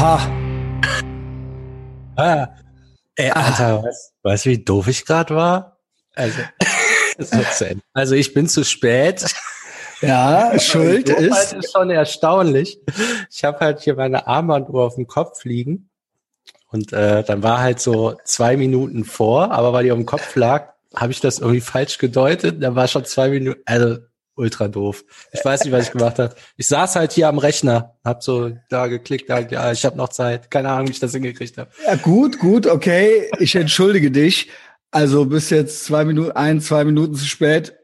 Aha. Ah. Ey, Alter, weißt, weißt du, wie doof ich gerade war? Also, also ich bin zu spät. Ja, Schuld ist. Ist schon erstaunlich. Ich habe halt hier meine Armbanduhr auf dem Kopf liegen. Und äh, dann war halt so zwei Minuten vor, aber weil die auf dem Kopf lag, habe ich das irgendwie falsch gedeutet. Da war schon zwei Minuten. Also ultra doof. Ich weiß nicht, was ich gemacht habe. Ich saß halt hier am Rechner, hab so da geklickt, da, ja, ich habe noch Zeit. Keine Ahnung, wie ich das hingekriegt habe. Ja, gut, gut, okay. Ich entschuldige dich. Also bis jetzt zwei Minuten, ein, zwei Minuten zu spät.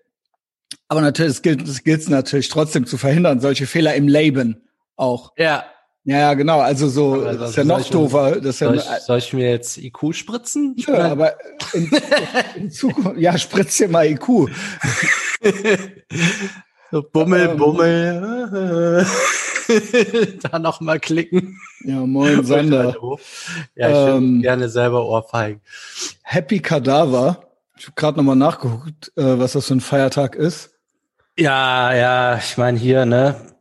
Aber natürlich, es gilt, es gilt natürlich trotzdem zu verhindern, solche Fehler im Leben auch. Ja. Ja, ja, genau. Also so, aber das ist ja noch doofer. Das soll, ja, ich, soll ich mir jetzt IQ spritzen? Ich ja, aber in, in Zukunft, ja, spritz dir mal IQ. so Bummel, ähm, Bummel. da noch mal klicken. Ja, moin Sander. Ja, ich ähm, gerne selber Ohrfeigen. Happy Kadaver. Ich habe gerade noch mal nachgeguckt, äh, was das für ein Feiertag ist. Ja, ja, ich meine hier, ne?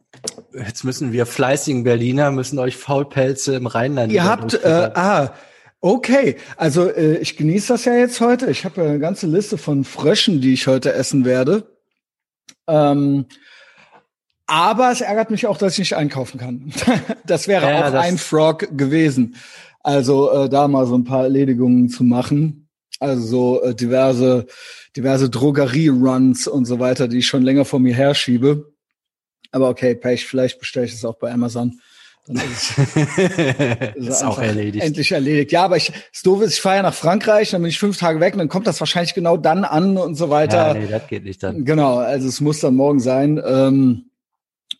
Jetzt müssen wir fleißigen Berliner müssen euch Faulpelze im Rheinland. Ihr habt, äh, ah, okay. Also äh, ich genieße das ja jetzt heute. Ich habe ja eine ganze Liste von Fröschen, die ich heute essen werde. Ähm, aber es ärgert mich auch, dass ich nicht einkaufen kann. das wäre ja, auch das ein Frog gewesen. Also äh, da mal so ein paar Erledigungen zu machen. Also so äh, diverse, diverse Drogerie-Runs und so weiter, die ich schon länger vor mir herschiebe. Aber okay, Pech, vielleicht bestelle ich es auch bei Amazon. Dann ist es ist auch erledigt. Endlich erledigt. Ja, aber ich, das Doofe ist, ich fahre ja nach Frankreich, dann bin ich fünf Tage weg und dann kommt das wahrscheinlich genau dann an und so weiter. Ja, nee, das geht nicht dann. Genau, also es muss dann morgen sein. Ähm,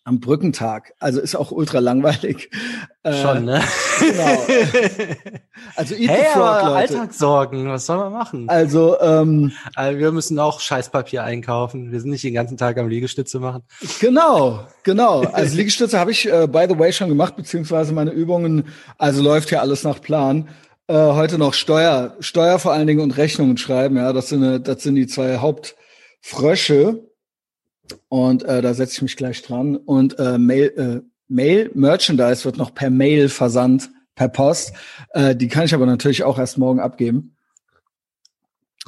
am Brückentag. Also ist auch ultra langweilig. Äh, Schon, ne? Genau. Also Eat hey, the Frog, Leute. Alltagssorgen, was soll man machen? Also, ähm, also wir müssen auch Scheißpapier einkaufen. Wir sind nicht den ganzen Tag am Liegestütze machen. Genau, genau. Also Liegestütze habe ich äh, by the way schon gemacht, beziehungsweise meine Übungen. Also läuft ja alles nach Plan. Äh, heute noch Steuer, Steuer vor allen Dingen und Rechnungen schreiben. Ja, das sind, das sind die zwei Hauptfrösche und äh, da setze ich mich gleich dran. Und äh, Mail, äh, Mail, Merchandise wird noch per Mail versandt, per Post. Äh, die kann ich aber natürlich auch erst morgen abgeben.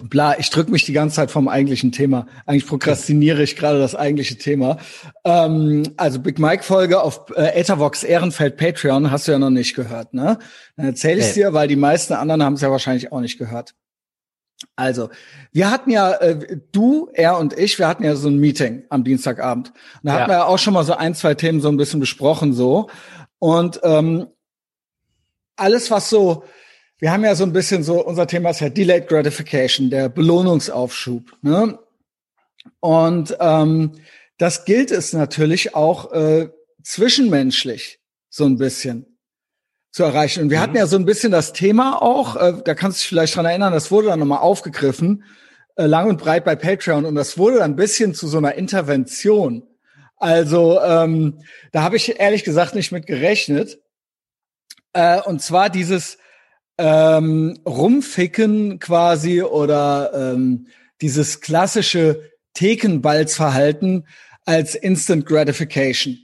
Bla, ich drücke mich die ganze Zeit vom eigentlichen Thema. Eigentlich prokrastiniere ich gerade das eigentliche Thema. Ähm, also Big Mike Folge auf äh, Ethervox Ehrenfeld Patreon hast du ja noch nicht gehört, ne? Dann erzähle ich hey. dir, weil die meisten anderen haben es ja wahrscheinlich auch nicht gehört. Also, wir hatten ja, äh, du, er und ich, wir hatten ja so ein Meeting am Dienstagabend. Und da ja. hatten wir ja auch schon mal so ein, zwei Themen so ein bisschen besprochen so. Und ähm, alles, was so, wir haben ja so ein bisschen so, unser Thema ist ja Delayed Gratification, der Belohnungsaufschub. Ne? Und ähm, das gilt es natürlich auch äh, zwischenmenschlich so ein bisschen zu erreichen. Und wir mhm. hatten ja so ein bisschen das Thema auch, äh, da kannst du dich vielleicht dran erinnern, das wurde dann nochmal aufgegriffen, äh, lang und breit bei Patreon und das wurde dann ein bisschen zu so einer Intervention. Also ähm, da habe ich ehrlich gesagt nicht mit gerechnet. Äh, und zwar dieses ähm, Rumficken quasi oder ähm, dieses klassische Thekenbalzverhalten als Instant Gratification.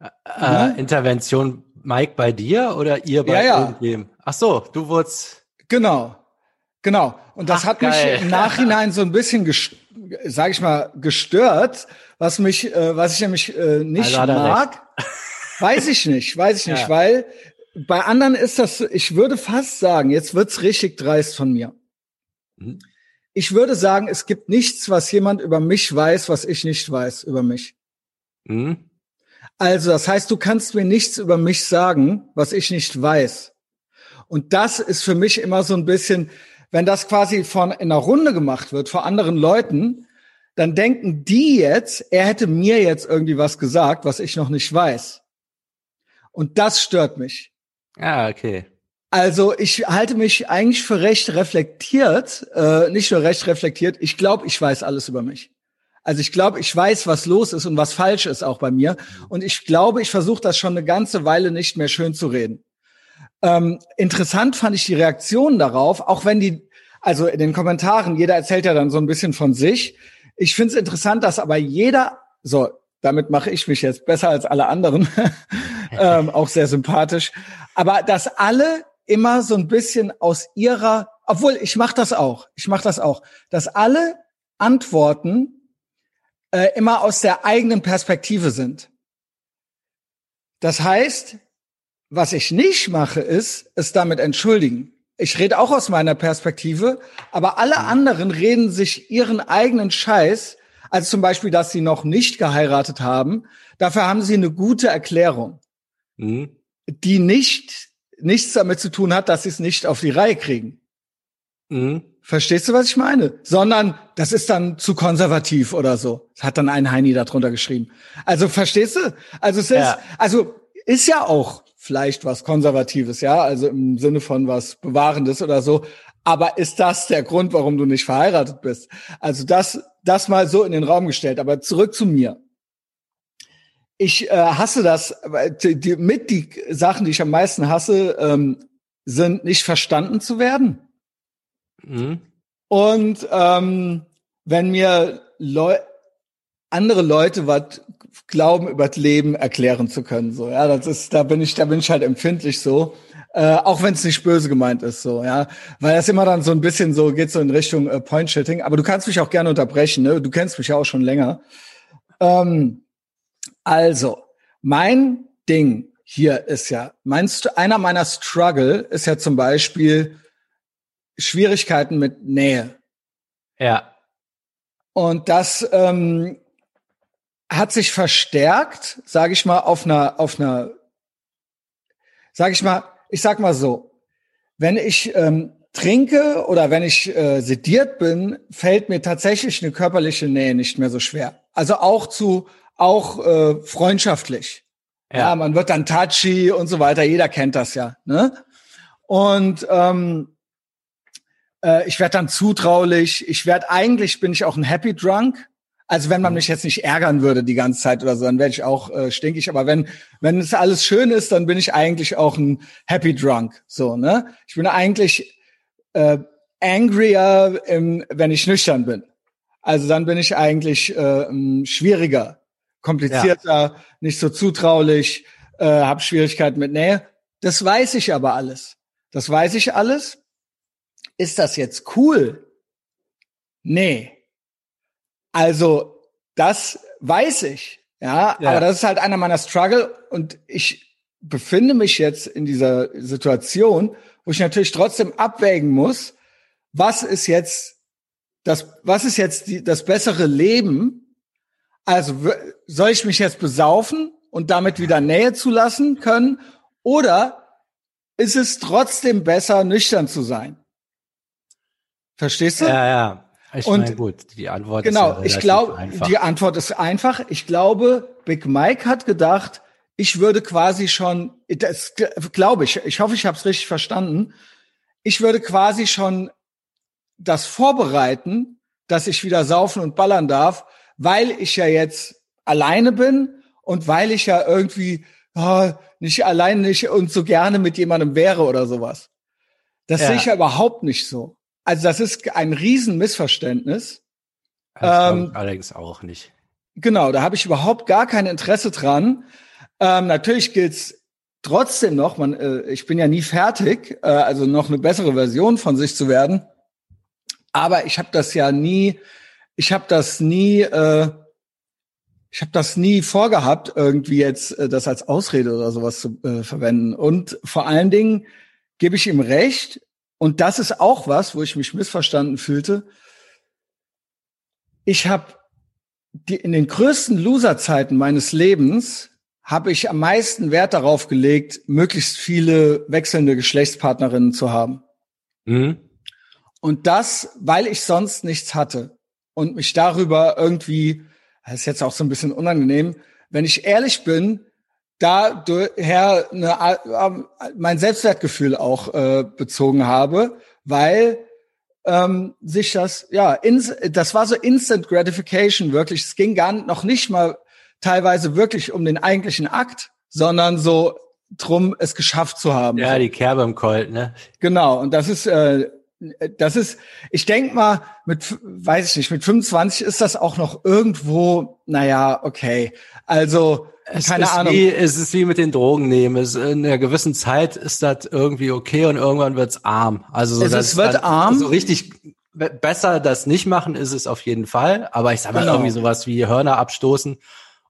Äh, ja? Äh, Intervention Mike bei dir oder ihr bei ja, ja. irgendwem? Ach so, du wurdest. Genau. Genau. Und das Ach, hat geil. mich im Nachhinein so ein bisschen, sag ich mal, gestört, was mich, äh, was ich nämlich äh, nicht also mag. Weiß ich nicht, weiß ich nicht, ja. weil bei anderen ist das, ich würde fast sagen, jetzt wird's richtig dreist von mir. Mhm. Ich würde sagen, es gibt nichts, was jemand über mich weiß, was ich nicht weiß über mich. Mhm. Also, das heißt, du kannst mir nichts über mich sagen, was ich nicht weiß. Und das ist für mich immer so ein bisschen, wenn das quasi von in einer Runde gemacht wird vor anderen Leuten, dann denken die jetzt, er hätte mir jetzt irgendwie was gesagt, was ich noch nicht weiß. Und das stört mich. Ah, okay. Also ich halte mich eigentlich für recht reflektiert, äh, nicht nur recht reflektiert, ich glaube, ich weiß alles über mich. Also ich glaube, ich weiß, was los ist und was falsch ist auch bei mir. Und ich glaube, ich versuche das schon eine ganze Weile nicht mehr schön zu reden. Ähm, interessant fand ich die Reaktion darauf, auch wenn die, also in den Kommentaren, jeder erzählt ja dann so ein bisschen von sich. Ich finde es interessant, dass aber jeder, so, damit mache ich mich jetzt besser als alle anderen, ähm, auch sehr sympathisch. Aber dass alle immer so ein bisschen aus ihrer, obwohl ich mache das auch, ich mache das auch, dass alle Antworten äh, immer aus der eigenen Perspektive sind. Das heißt, was ich nicht mache, ist, es damit entschuldigen. Ich rede auch aus meiner Perspektive, aber alle mhm. anderen reden sich ihren eigenen Scheiß, also zum Beispiel, dass sie noch nicht geheiratet haben, dafür haben sie eine gute Erklärung, mhm. die nicht nichts damit zu tun hat, dass sie es nicht auf die Reihe kriegen. Mhm. Verstehst du, was ich meine? Sondern das ist dann zu konservativ oder so. Das hat dann ein Heini darunter geschrieben. Also verstehst du? Also es ist, ja. also ist ja auch vielleicht was Konservatives, ja, also im Sinne von was Bewahrendes oder so. Aber ist das der Grund, warum du nicht verheiratet bist? Also das, das mal so in den Raum gestellt. Aber zurück zu mir. Ich äh, hasse das. Die, die, mit die Sachen, die ich am meisten hasse, ähm, sind nicht verstanden zu werden. Mhm. Und ähm, wenn mir Leu andere Leute was glauben, über das Leben erklären zu können, so ja, das ist, da bin ich, da bin ich halt empfindlich so. Äh, auch wenn es nicht böse gemeint ist, so, ja. Weil das immer dann so ein bisschen so geht so in Richtung äh, Point-Shitting. Aber du kannst mich auch gerne unterbrechen, ne? Du kennst mich ja auch schon länger. Ähm, also, mein Ding hier ist ja, meinst du, einer meiner Struggle ist ja zum Beispiel, Schwierigkeiten mit Nähe. Ja. Und das ähm, hat sich verstärkt, sage ich mal, auf einer, auf einer, sage ich mal, ich sag mal so, wenn ich ähm, trinke oder wenn ich äh, sediert bin, fällt mir tatsächlich eine körperliche Nähe nicht mehr so schwer. Also auch zu, auch äh, freundschaftlich. Ja. ja, man wird dann touchy und so weiter. Jeder kennt das ja. Ne? Und ähm, äh, ich werde dann zutraulich. Ich werde eigentlich bin ich auch ein Happy Drunk. Also wenn man mhm. mich jetzt nicht ärgern würde die ganze Zeit oder so, dann wäre ich auch äh, stinkig. Aber wenn wenn es alles schön ist, dann bin ich eigentlich auch ein Happy Drunk. So ne? Ich bin eigentlich äh, angrier, im, wenn ich nüchtern bin. Also dann bin ich eigentlich äh, schwieriger, komplizierter, ja. nicht so zutraulich, äh, habe Schwierigkeiten mit Nähe. Das weiß ich aber alles. Das weiß ich alles. Ist das jetzt cool? Nee. Also, das weiß ich. Ja, ja, aber das ist halt einer meiner Struggle und ich befinde mich jetzt in dieser Situation, wo ich natürlich trotzdem abwägen muss, was ist jetzt das, was ist jetzt die, das bessere Leben? Also, soll ich mich jetzt besaufen und damit wieder Nähe zulassen können? Oder ist es trotzdem besser, nüchtern zu sein? Verstehst du? Ja, ja. Ich und meine, gut, die Antwort genau, ist ja ich glaube, die Antwort ist einfach. Ich glaube, Big Mike hat gedacht, ich würde quasi schon, das glaube ich, ich hoffe, ich habe es richtig verstanden. Ich würde quasi schon das vorbereiten, dass ich wieder saufen und ballern darf, weil ich ja jetzt alleine bin und weil ich ja irgendwie oh, nicht alleine nicht und so gerne mit jemandem wäre oder sowas. Das ja. sehe ich ja überhaupt nicht so. Also das ist ein Riesenmissverständnis. Ähm, allerdings auch nicht. Genau, da habe ich überhaupt gar kein Interesse dran. Ähm, natürlich gilt's trotzdem noch, man, äh, ich bin ja nie fertig, äh, also noch eine bessere Version von sich zu werden. Aber ich habe das ja nie, ich habe das nie, äh, ich habe das nie vorgehabt, irgendwie jetzt äh, das als Ausrede oder sowas zu äh, verwenden. Und vor allen Dingen gebe ich ihm recht, und das ist auch was, wo ich mich missverstanden fühlte. Ich habe in den größten Loserzeiten meines Lebens habe ich am meisten Wert darauf gelegt, möglichst viele wechselnde Geschlechtspartnerinnen zu haben. Mhm. Und das, weil ich sonst nichts hatte und mich darüber irgendwie, das ist jetzt auch so ein bisschen unangenehm, wenn ich ehrlich bin, daher eine, mein Selbstwertgefühl auch äh, bezogen habe, weil ähm, sich das, ja, ins, das war so Instant Gratification wirklich. Es ging gar noch nicht mal teilweise wirklich um den eigentlichen Akt, sondern so drum, es geschafft zu haben. Ja, die Kerbe im Colt, ne? Genau. Und das ist äh, das ist, ich denk mal, mit, weiß ich nicht, mit 25 ist das auch noch irgendwo, naja, okay. Also, es keine ist Ahnung. Wie, es ist wie mit den Drogen nehmen. Es, in einer gewissen Zeit ist das irgendwie okay und irgendwann wird's arm. Also so, Es ist- wird dann- arm. So richtig be- besser das nicht machen ist es auf jeden Fall. Aber ich sag mal Genau. irgendwie sowas wie Hörner abstoßen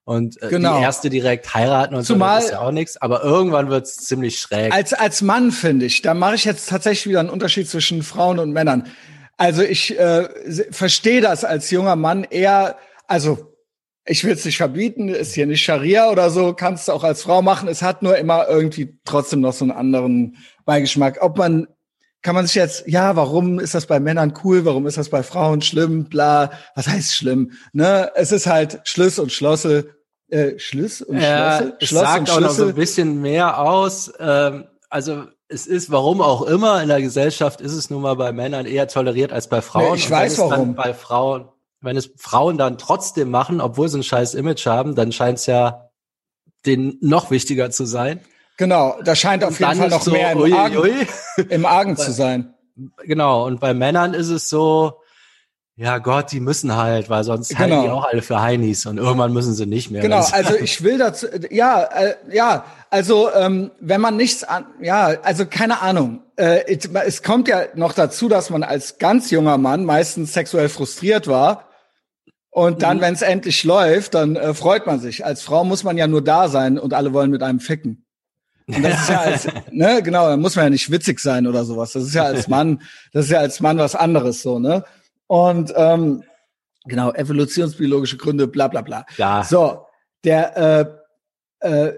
und äh, Genau. die erste direkt heiraten und Zumal- so, ist ja auch nichts. Aber irgendwann wird's ziemlich schräg. Als, als Mann finde ich, da mache ich jetzt tatsächlich wieder einen Unterschied zwischen Frauen und Männern. Also ich äh, verstehe das als junger Mann eher, also ich will es nicht verbieten, ist hier nicht Scharia oder so, kannst du auch als Frau machen. Es hat nur immer irgendwie trotzdem noch so einen anderen Beigeschmack. Ob man, kann man sich jetzt, ja, warum ist das bei Männern cool, warum ist das bei Frauen schlimm, bla, was heißt schlimm? Ne? Es ist halt Schluss und Schlosse, äh, Schluss und Ja, Schlosse, es Schloss sagt auch noch so ein bisschen mehr aus. Ähm, also es ist, warum auch immer, in der Gesellschaft ist es nun mal bei Männern eher toleriert als bei Frauen. Nee, ich Und weiß warum. Bei Frauen, wenn es Frauen dann trotzdem machen, obwohl sie ein scheiß Image haben, dann scheint es ja denen noch wichtiger zu sein. Genau, da scheint auf jeden Fall noch so, mehr im ui, Argen, ui. im Argen zu sein. Genau, und bei Männern ist es so, ja Gott, die müssen halt, weil sonst halten Genau. die auch alle für Heinis und irgendwann müssen sie nicht mehr. Genau, also ich will dazu, ja, äh, ja, also ähm, wenn man nichts an, ja, also keine Ahnung. Äh, es, es kommt ja noch dazu, dass man als ganz junger Mann meistens sexuell frustriert war. Und dann, Mhm. wenn es endlich läuft, dann äh, freut man sich. Als Frau muss man ja nur da sein und alle wollen mit einem ficken. Und das ist ja als, ne, genau, da muss man ja nicht witzig sein oder sowas. Das ist ja als Mann, das ist ja als Mann was anderes so, ne? Und ähm, genau, evolutionsbiologische Gründe, bla bla bla. ja, So, der äh, äh,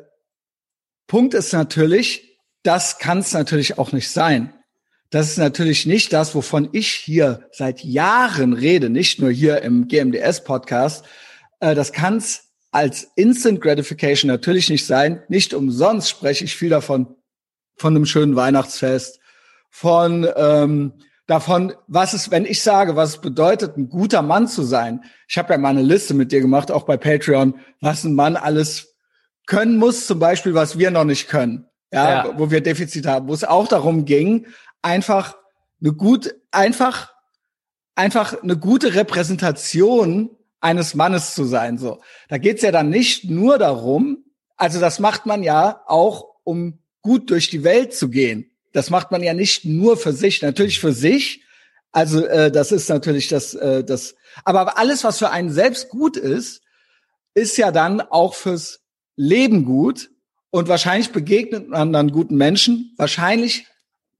Punkt ist natürlich, das kann es natürlich auch nicht sein. Das ist natürlich nicht das, wovon ich hier seit Jahren rede, nicht nur hier im GMDS-Podcast. Äh, das kann es als Instant Gratification natürlich nicht sein. Nicht umsonst spreche ich viel davon, von einem schönen Weihnachtsfest, von ähm, davon, was es, wenn ich sage, was es bedeutet, ein guter Mann zu sein. Ich habe ja mal eine Liste mit dir gemacht, auch bei Patreon, was ein Mann alles können muss, zum Beispiel, was wir noch nicht können, ja, Ja. wo wir Defizite haben, wo es auch darum ging, einfach eine gut, einfach, einfach eine gute Repräsentation eines Mannes zu sein. So, da geht's ja dann nicht nur darum, also das macht man ja auch, um gut durch die Welt zu gehen. Das macht man ja nicht nur für sich, natürlich für sich. Also äh, das ist natürlich das, äh, das. Aber alles, was für einen selbst gut ist, ist ja dann auch fürs Leben gut. Und wahrscheinlich begegnet man dann guten Menschen. Wahrscheinlich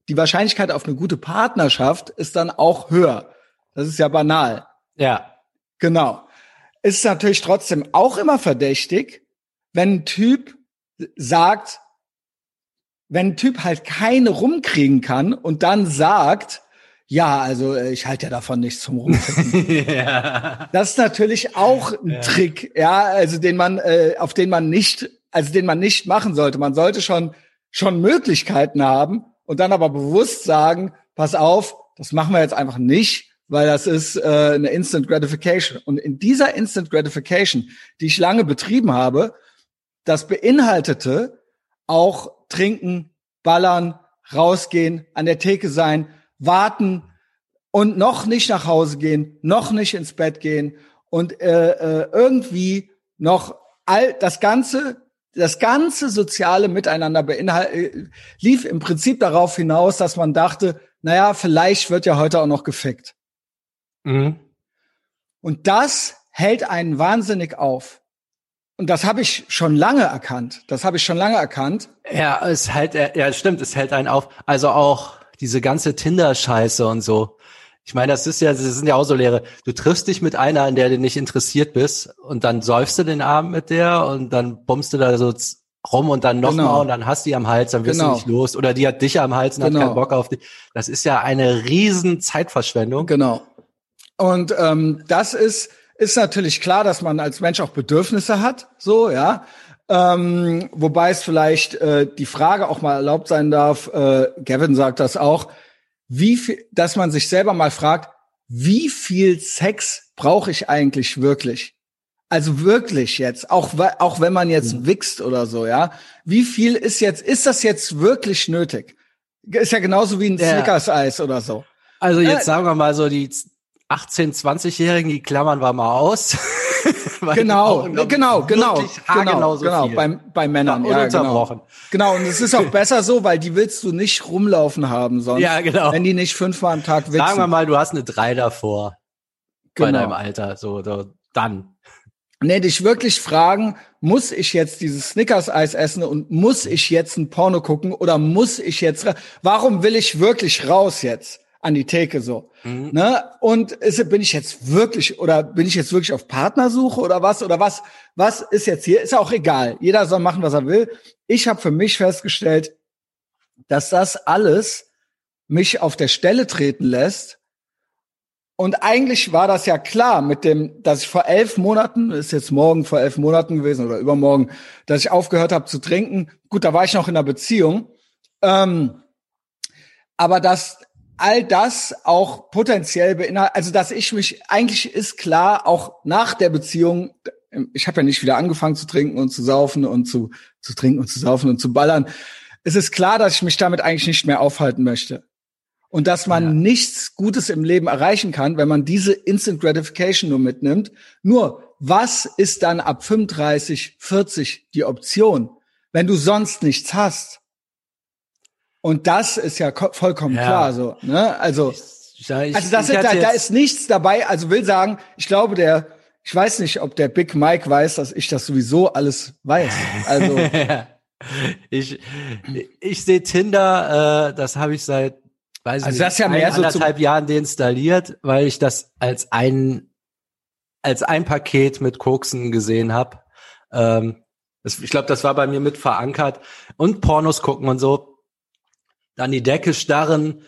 die Wahrscheinlichkeit auf eine gute Partnerschaft ist dann auch höher. Das ist ja banal. ja, Genau. Ist natürlich trotzdem auch immer verdächtig, wenn ein Typ sagt, wenn ein Typ halt keine rumkriegen kann und dann sagt, ja, also äh, ich halte ja davon nichts zum Rumficken. ja. Das ist natürlich auch ein Trick, ja, also den man, äh, auf den man nicht, also den man nicht machen sollte. Man sollte schon schon Möglichkeiten haben und dann aber bewusst sagen, pass auf, das machen wir jetzt einfach nicht, weil das ist äh, eine Instant Gratification. Und in dieser Instant Gratification, die ich lange betrieben habe, das beinhaltete auch trinken, ballern, rausgehen, an der Theke sein, warten und noch nicht nach Hause gehen, noch nicht ins Bett gehen und äh, äh, irgendwie noch all das ganze das ganze soziale Miteinander beinhalt, äh, lief im Prinzip darauf hinaus, dass man dachte, naja, vielleicht wird ja heute auch noch gefickt. Mhm. Und das hält einen wahnsinnig auf. Und das habe ich schon lange erkannt. Das habe ich schon lange erkannt. Ja, es hält, ja, stimmt, es hält einen auf. Also auch diese ganze Tinder-Scheiße und so. Ich meine, das ist ja, das sind ja auch so Lehre. Du triffst dich mit einer, an der du nicht interessiert bist, und dann säufst du den Abend mit der und dann bummst du da so rum und dann nochmal Genau. und dann hast du die am Hals, dann wirst Genau. du nicht los. Oder die hat dich am Hals und Genau. hat keinen Bock auf dich. Das ist ja eine riesen Zeitverschwendung. Genau. Und ähm, das ist ist natürlich klar, dass man als Mensch auch Bedürfnisse hat, so ja. Ähm, wobei es vielleicht äh, die Frage auch mal erlaubt sein darf. Äh, Gavin sagt das auch, wie viel, dass man sich selber mal fragt, wie viel Sex brauche ich eigentlich wirklich? Also wirklich jetzt, auch auch wenn man jetzt wichst oder so, ja. Wie viel ist jetzt? Ist das jetzt wirklich nötig? Ist ja genauso wie ein Ja. Snickers-Eis oder so. Also jetzt äh, sagen wir mal so die 18, 20-Jährigen, die klammern wir mal aus. genau, genau, genau, genau, genau, bei, bei Männern, ja, genau. Genau, und es ist auch besser so, weil die willst du nicht rumlaufen haben, sonst, ja, genau. wenn die nicht fünfmal am Tag wichsen. Sagen wir mal, du hast eine drei davor. Genau. Bei deinem Alter, so, so dann. Nee, dich wirklich fragen, muss ich jetzt dieses Snickers-Eis essen und muss ich jetzt ein Porno gucken oder muss ich jetzt, warum will ich wirklich raus jetzt? An die Theke so. Mhm. Ne? Und ist, bin ich jetzt wirklich oder bin ich jetzt wirklich auf Partnersuche oder was oder was was ist jetzt hier? Ist ja auch egal. Jeder soll machen, was er will. Ich habe für mich festgestellt, dass das alles mich auf der Stelle treten lässt. Und eigentlich war das ja klar mit dem, dass ich vor elf Monaten, ist jetzt morgen vor elf Monaten gewesen oder übermorgen, dass ich aufgehört habe zu trinken. Gut, da war ich noch in einer Beziehung. Ähm, aber dass all das auch potenziell beinhaltet, also dass ich mich, eigentlich ist klar, auch nach der Beziehung, ich habe ja nicht wieder angefangen zu trinken und zu saufen und zu, zu trinken und zu saufen und zu ballern. Es ist klar, dass ich mich damit eigentlich nicht mehr aufhalten möchte. Und dass man ja. nichts Gutes im Leben erreichen kann, wenn man diese Instant Gratification nur mitnimmt. Nur, was ist dann ab 35, 40 die Option, wenn du sonst nichts hast? Und das ist ja vollkommen ja. klar so. Ne? Also, ich, ich, also das ist, da, da ist nichts dabei. Also will sagen, ich glaube, der, ich weiß nicht, ob der Big Mike weiß, dass ich das sowieso alles weiß. Also ich, ich sehe Tinder, äh, das habe ich seit weiß also nicht, das ja mehr anderthalb so Jahren deinstalliert, weil ich das als ein als ein Paket mit Koksen gesehen habe. Ähm, ich glaube, das war bei mir mit verankert und Pornos gucken und so dann die Decke starren,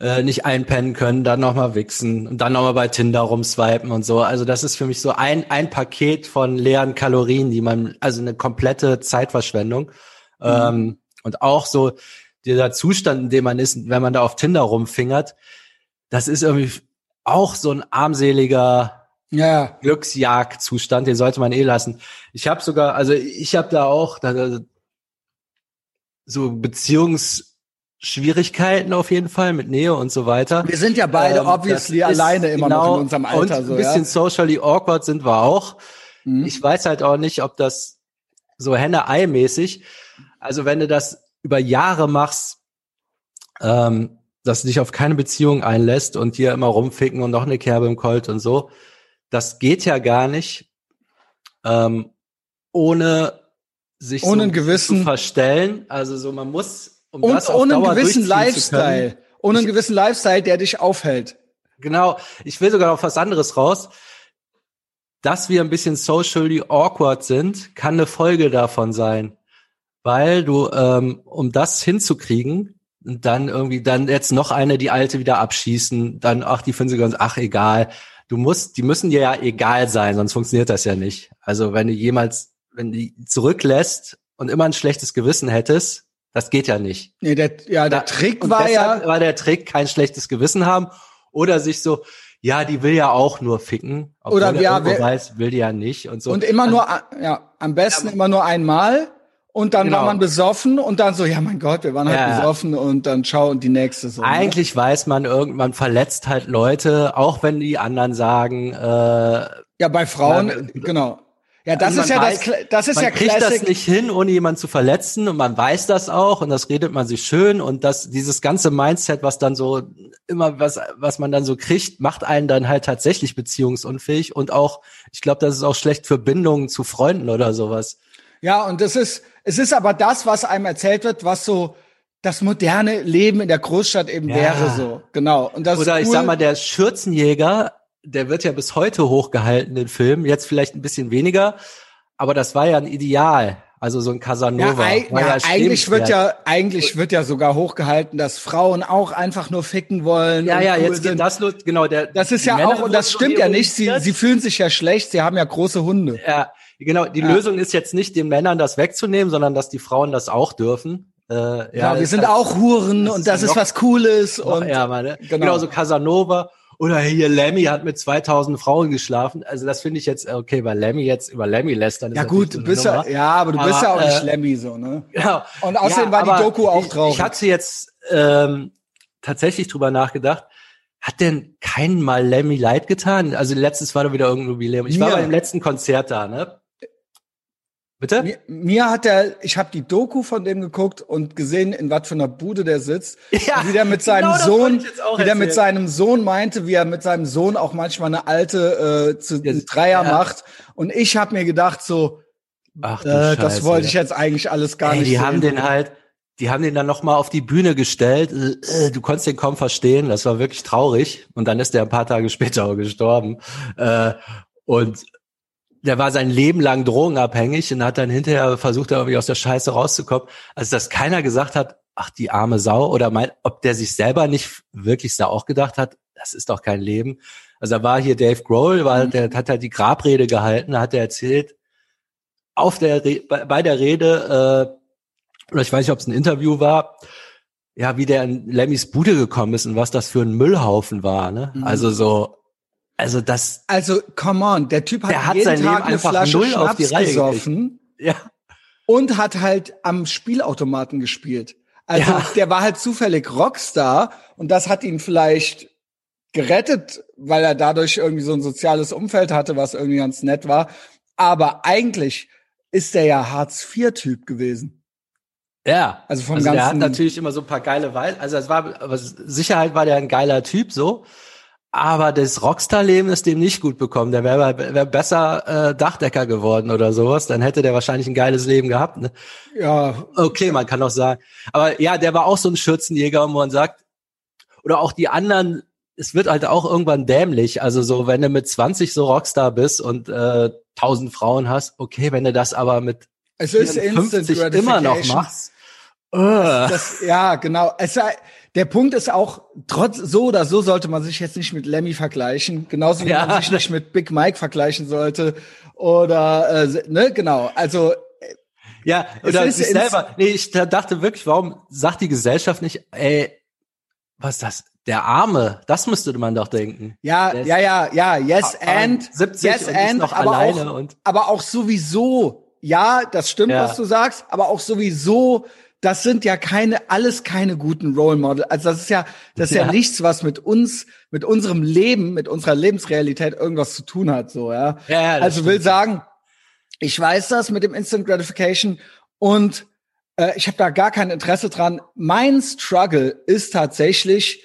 äh, nicht einpennen können, dann nochmal wichsen und dann nochmal bei Tinder rumswipen und so. Also das ist für mich so ein, ein Paket von leeren Kalorien, die man, also eine komplette Zeitverschwendung. Mhm. Ähm, und auch so dieser Zustand, in dem man ist, wenn man da auf Tinder rumfingert, das ist irgendwie auch so ein armseliger ja. Glücksjagdzustand, den sollte man eh lassen. Ich habe sogar, also ich habe da auch da, so Beziehungs Schwierigkeiten auf jeden Fall mit Nähe und so weiter. Wir sind ja beide ähm, obviously alleine immer genau, noch in unserem Alter. Und ein bisschen ja? socially awkward sind wir auch. Mhm. Ich weiß halt auch nicht, ob das so Henne-Ei-mäßig, also wenn du das über Jahre machst, ähm, dass du dich auf keine Beziehung einlässt und hier immer rumficken und noch eine Kerbe im Colt und so, das geht ja gar nicht, ähm, ohne sich ohne so Gewissen zu verstellen. Also so, man muss um und ohne einen gewissen Lifestyle. Ohne einen gewissen Lifestyle, der dich aufhält. Genau. Ich will sogar auf was anderes raus. Dass wir ein bisschen socially awkward sind, kann eine Folge davon sein. Weil du, ähm, um das hinzukriegen, dann irgendwie dann jetzt noch eine, die alte wieder abschießen, dann, ach, die finden sie ganz, ach, egal. Du musst, die müssen dir ja egal sein, sonst funktioniert das ja nicht. Also wenn du jemals, wenn die zurücklässt und immer ein schlechtes Gewissen hättest, das geht ja nicht. Nee, der, ja, der da, Trick war ja. war der Trick kein schlechtes Gewissen haben oder sich so, ja, die will ja auch nur ficken. Oder ja, wer, weiß, will die ja nicht und so. Und immer also, nur, ja, am besten ja, immer nur einmal. Und dann genau. war man besoffen und dann so, ja mein Gott, wir waren halt ja. besoffen und dann schau und die nächste so. Ne? Eigentlich ne? weiß man irgendwann verletzt halt Leute, auch wenn die anderen sagen, äh, Ja, bei Frauen, na, genau. Ja, das ist ja weiß, das, das ist man ja kriegt Classic. das nicht hin, ohne jemanden zu verletzen und man weiß das auch und das redet man sich schön und das, dieses ganze Mindset, was dann so immer was, was man dann so kriegt, macht einen dann halt tatsächlich beziehungsunfähig und auch, ich glaube, das ist auch schlecht für Bindungen zu Freunden oder sowas. Ja, und das ist, es ist aber das, was einem erzählt wird, was so das moderne Leben in der Großstadt eben ja. wäre so. Genau. Und das Oder ich cool. sag mal, der Schürzenjäger der wird ja bis heute hochgehalten, den Film. Jetzt vielleicht ein bisschen weniger, aber das war ja ein Ideal. Also so ein Casanova. Ja, ja, ja eigentlich wird ja, eigentlich wird ja sogar hochgehalten, dass Frauen auch einfach nur ficken wollen. Ja, ja, cool jetzt sind. geht das los, genau, der. Das ist ja Männer auch, und das stimmt ja nicht. Sie, sie fühlen sich ja schlecht, sie haben ja große Hunde. Ja, genau. Die ja. Lösung ist jetzt nicht den Männern das wegzunehmen, sondern dass die Frauen das auch dürfen. Äh, ja, ja wir sind halt, auch Huren und das ist was Cooles und. Ja, meine, genau. genau so Casanova oder hier Lemmy hat mit 2000 Frauen geschlafen. Also das finde ich jetzt, okay, weil Lemmy jetzt über Lemmy lässt, dann ist Ja gut, du bist ja, ja, aber du aber, bist ja auch nicht äh, Lemmy so, ne? Genau. Und außerdem ja, war die Doku auch drauf. Ich hatte jetzt ähm, tatsächlich drüber nachgedacht. hat denn keinen mal Lemmy leid getan? Also letztes war da wieder irgendein Jubiläum. Ich war Mir. bei dem letzten Konzert da, ne? Bitte? Mir, mir hat er, ich habe die Doku von dem geguckt und gesehen, in was für einer Bude der sitzt. Ja, wie der mit seinem genau Sohn, ich jetzt auch wie der mit seinem Sohn meinte, wie er mit seinem Sohn auch manchmal eine alte äh, zu einen Dreier ja. macht. Und ich habe mir gedacht so, Ach, äh, das wollte ja. ich jetzt eigentlich alles gar Ey, nicht die sehen. haben den halt, die haben den dann noch mal auf die Bühne gestellt. Äh, äh, Du konntest den kaum verstehen. Das war wirklich traurig. Und dann ist der ein paar Tage später auch gestorben. Äh, Und der war sein Leben lang drogenabhängig und hat dann hinterher versucht, irgendwie aus der Scheiße rauszukommen. Also, dass keiner gesagt hat, ach, die arme Sau, oder mein, ob der sich selber nicht wirklich da auch gedacht hat, das ist doch kein Leben. Also, da war hier Dave Grohl, war, der hat halt die Grabrede gehalten, da hat er erzählt, auf der Re bei, bei der Rede, äh, oder ich weiß nicht, ob es ein Interview war, ja, wie der in Lemmys Bude gekommen ist und was das für ein Müllhaufen war, ne? Mhm. Also so, also das, Also, come on, der Typ hat, Der hat jeden sein Leben Tag eine einfach Flasche null auf die Schnaps Reihe gesoffen ja, und hat halt am Spielautomaten gespielt. Also Ja. der war halt zufällig Rockstar und das hat ihn vielleicht gerettet, weil er dadurch irgendwie so ein soziales Umfeld hatte, was irgendwie ganz nett war. Aber eigentlich ist der ja Hartz-IV-Typ gewesen. ja. Also vom also der hat ganzen- natürlich immer so ein paar geile Weil, also es war, aber Sicherheit war der ein geiler Typ, so. Aber das Rockstar-Leben ist dem nicht gut bekommen. Der wäre wär besser äh, Dachdecker geworden oder sowas. Dann hätte der wahrscheinlich ein geiles Leben gehabt. Ne? Ja, Okay, man kann auch sagen. Aber ja, der war auch so ein Schürzenjäger, wo man sagt, oder auch die anderen, es wird halt auch irgendwann dämlich. Also so, wenn du mit 20 so Rockstar bist und äh, 1000 Frauen hast, okay, wenn du das aber mit es ist Instant 54 immer noch machst. Äh, Das, ja, genau. Es der Punkt ist auch, trotz so oder so sollte man sich jetzt nicht mit Lemmy vergleichen, genauso wie Ja. man sich nicht mit Big Mike vergleichen sollte. Oder äh, ne, genau. Also ja, Es oder ist sich selber. Nee, ich da- dachte wirklich, warum sagt die Gesellschaft nicht, ey, was ist das? Der Arme, das müsste man doch denken. ja, ja, ja, ja, yes and 70 yes und and, noch aber alleine auch, und- aber auch sowieso. Ja, das stimmt, Ja. was du sagst, aber auch sowieso. Das sind ja keine, alles keine guten Role Model. Also das ist ja, das ist ja, Ja. nichts, was mit uns, mit unserem Leben, mit unserer Lebensrealität irgendwas zu tun hat, so, ja. Ja, also will sagen, ich weiß das mit dem Instant Gratification und äh, ich habe da gar kein Interesse dran. Mein Struggle ist tatsächlich,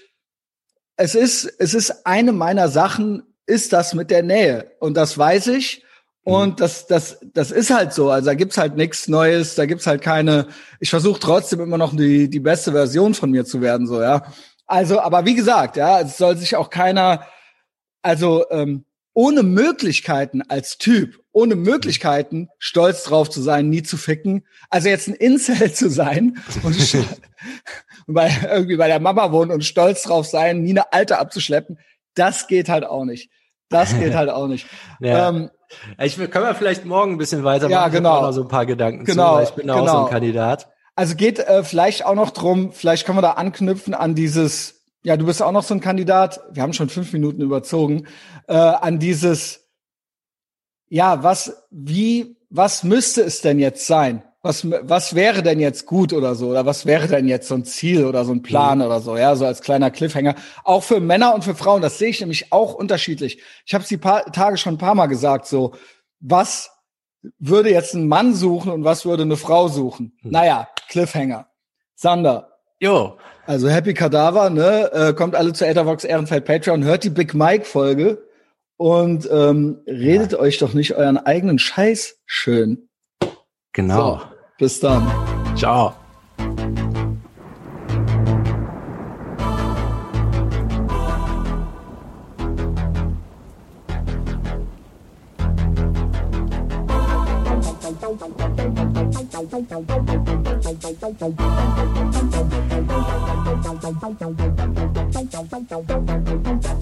es ist, es ist eine meiner Sachen, ist das mit der Nähe. Und das weiß ich. Und das, das, das ist halt so. Also da gibt's halt nichts Neues, da gibt's halt keine. Ich versuche trotzdem immer noch die, die beste Version von mir zu werden, so, ja. Also, aber wie gesagt, ja, es soll sich auch keiner, also ähm, ohne Möglichkeiten als Typ, ohne Möglichkeiten stolz drauf zu sein, nie zu ficken. Also jetzt ein Incel zu sein und bei, irgendwie bei der Mama wohnen und stolz drauf sein, nie eine Alte abzuschleppen, das geht halt auch nicht. Das geht halt auch nicht. Ja. Ähm, Ich will, können wir vielleicht morgen ein bisschen weitermachen. Ja, Ich genau. auch noch so ein paar Gedanken Genau, zu, weil ich bin da auch so genau. ein Kandidat. Also geht äh, vielleicht auch noch drum, vielleicht können wir da anknüpfen an dieses, ja, du bist auch noch so ein Kandidat, wir haben schon fünf Minuten überzogen, äh, an dieses, ja, was, wie, was müsste es denn jetzt sein? Was, was wäre denn jetzt gut oder so? Oder was wäre denn jetzt so ein Ziel oder so ein Plan oder so? Ja, so als kleiner Cliffhanger. Auch für Männer und für Frauen, das sehe ich nämlich auch unterschiedlich. Ich habe es die paar Tage schon ein paar Mal gesagt, so, was würde jetzt ein Mann suchen und was würde eine Frau suchen? Naja, Cliffhanger. Sander. Jo, Also Happy Cadaver, ne? Äh, kommt alle zu Ethervox Ehrenfeld Patreon, hört die Big Mike Folge und ähm, redet euch doch nicht euren eigenen Scheiß schön. Genau. So, bis dann. Ciao. Thank you.